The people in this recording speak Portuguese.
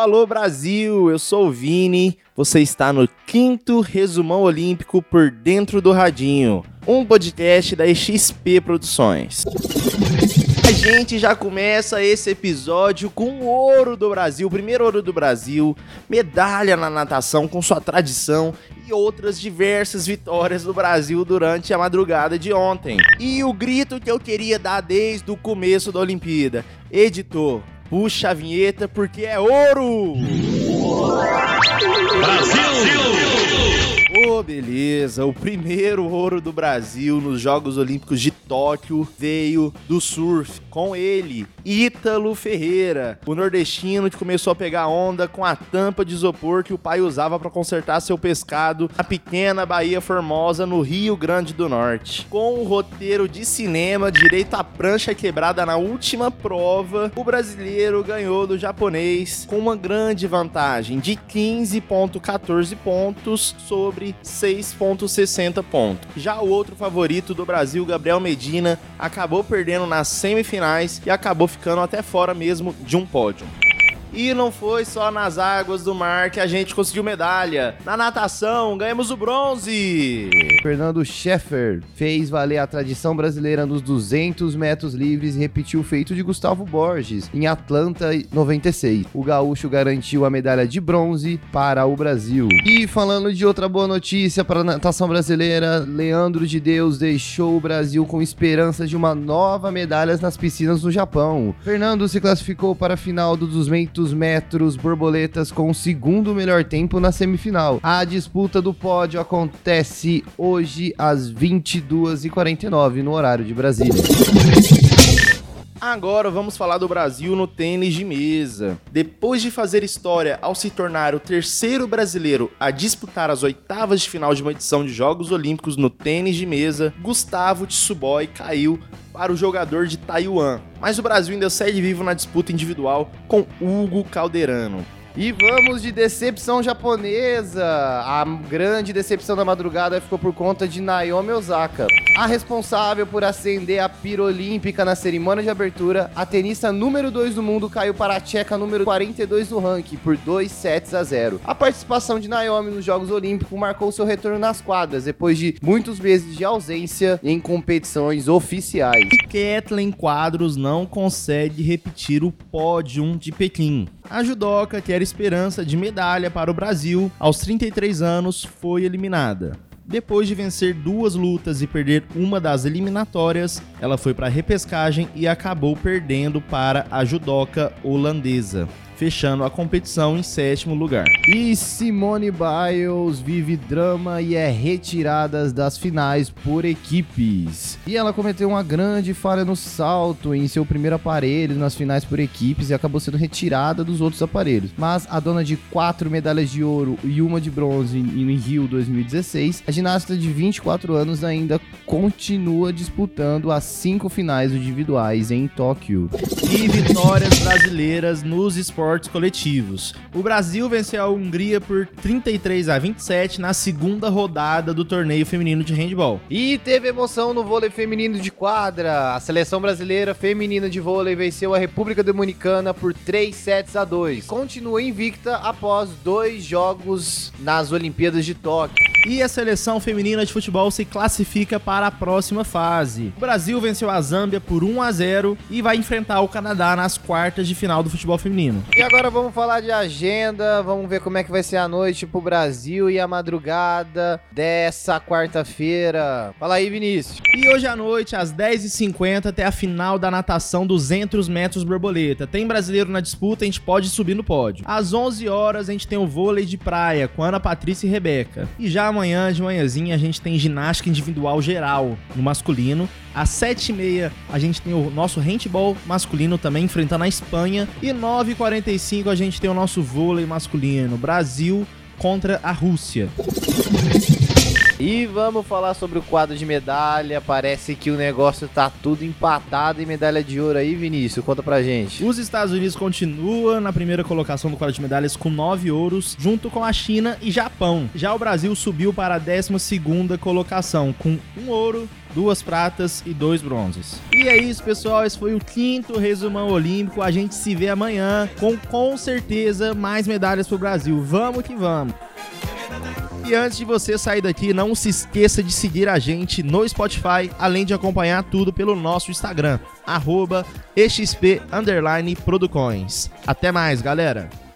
alô Brasil! Eu sou o Vini. Você está no quinto resumão olímpico por dentro do radinho, um podcast da XP Produções. A gente já começa esse episódio com o ouro do Brasil, primeiro ouro do Brasil, medalha na natação com sua tradição e outras diversas vitórias do Brasil durante a madrugada de ontem. E o grito que eu queria dar desde o começo da Olimpíada: editor, puxa a vinheta porque é ouro! Brasil! Oh, beleza. O primeiro ouro do Brasil nos Jogos Olímpicos de Tóquio veio do surf. Com ele, Ítalo Ferreira, o nordestino que começou a pegar onda com a tampa de isopor que o pai usava para consertar seu pescado na pequena Bahia Formosa, no Rio Grande do Norte. Com o roteiro de cinema, direito à prancha quebrada na última prova, o brasileiro ganhou do japonês com uma grande vantagem de 15,14 pontos sobre 6,60 pontos. Já o outro favorito do Brasil, Gabriel Medina, acabou perdendo nas semifinais e acabou ficando até fora mesmo de um pódio. E não foi só nas águas do mar que a gente conseguiu medalha. Na natação, ganhamos o bronze. Fernando Scheffer fez valer a tradição brasileira nos 200 metros livres e repetiu o feito de Gustavo Borges em Atlanta 96. O gaúcho garantiu a medalha de bronze para o Brasil. E falando de outra boa notícia para a natação brasileira, Leandro de Deus deixou o Brasil com esperanças de uma nova medalha nas piscinas no Japão. Fernando se classificou para a final do 200 metros borboletas com o segundo melhor tempo na semifinal. A disputa do pódio acontece hoje às 22h49 no horário de Brasília. Agora vamos falar do Brasil no tênis de mesa. Depois de fazer história ao se tornar o terceiro brasileiro a disputar as oitavas de final de uma edição de Jogos Olímpicos no tênis de mesa, Gustavo Tsuboi caiu para o jogador de Taiwan. Mas o Brasil ainda segue vivo na disputa individual com Hugo Calderano. E vamos de decepção japonesa. A grande decepção da madrugada ficou por conta de Naomi Osaka. A responsável por acender a pira olímpica na cerimônia de abertura, a tenista número 2 do mundo caiu para a tcheca número 42 do ranking por 2 sets a 0. A participação de Naomi nos Jogos Olímpicos marcou seu retorno nas quadras depois de muitos meses de ausência em competições oficiais. Kathleen Quadros não consegue repetir o pódio de Pequim. A judoca, que era esperança de medalha para o Brasil, aos 33 anos foi eliminada. Depois de vencer duas lutas e perder uma das eliminatórias, ela foi para a repescagem e acabou perdendo para a judoca holandesa fechando a competição em sétimo lugar. E Simone Biles vive drama e é retirada das finais por equipes. E ela cometeu uma grande falha no salto em seu primeiro aparelho nas finais por equipes e acabou sendo retirada dos outros aparelhos. Mas a dona de quatro medalhas de ouro e uma de bronze em Rio 2016, a ginasta de 24 anos ainda continua disputando as cinco finais individuais em Tóquio. E vitórias brasileiras nos esportes esportes coletivos. O Brasil venceu a Hungria por 33 a 27 na segunda rodada do torneio feminino de handball. E teve emoção no vôlei feminino de quadra. A seleção brasileira feminina de vôlei venceu a República Dominicana por 3 sets a 2. Continua invicta após dois jogos nas Olimpíadas de Tóquio. E a seleção feminina de futebol se classifica para a próxima fase. O Brasil venceu a Zâmbia por 1 a 0 e vai enfrentar o Canadá nas quartas de final do futebol feminino. E agora vamos falar de agenda, vamos ver como é que vai ser a noite pro Brasil e a madrugada dessa quarta-feira. Fala aí, Vinícius. E hoje à noite, às 10h50, tem a final da natação 200 metros borboleta. Tem brasileiro na disputa, a gente pode subir no pódio. Às 11 horas, a gente tem o vôlei de praia com Ana Patrícia e Rebeca. E já amanhã, de manhãzinha, a gente tem ginástica individual geral no masculino. Às 7h30 a gente tem o nosso handball masculino também enfrentando a Espanha. E 9h45 a gente tem o nosso vôlei masculino. Brasil contra a Rússia. E vamos falar sobre o quadro de medalha. Parece que o negócio tá tudo empatado em medalha de ouro aí, Vinícius. Conta pra gente. Os Estados Unidos continuam na primeira colocação do quadro de medalhas com nove ouros, junto com a China e Japão. Já o Brasil subiu para a 12 colocação com um ouro, duas pratas e dois bronzes. E é isso, pessoal. Esse foi o quinto resumão olímpico. A gente se vê amanhã com com certeza mais medalhas pro Brasil. Vamos que vamos. E antes de você sair daqui, não se esqueça de seguir a gente no Spotify, além de acompanhar tudo pelo nosso Instagram, arroba Até mais, galera!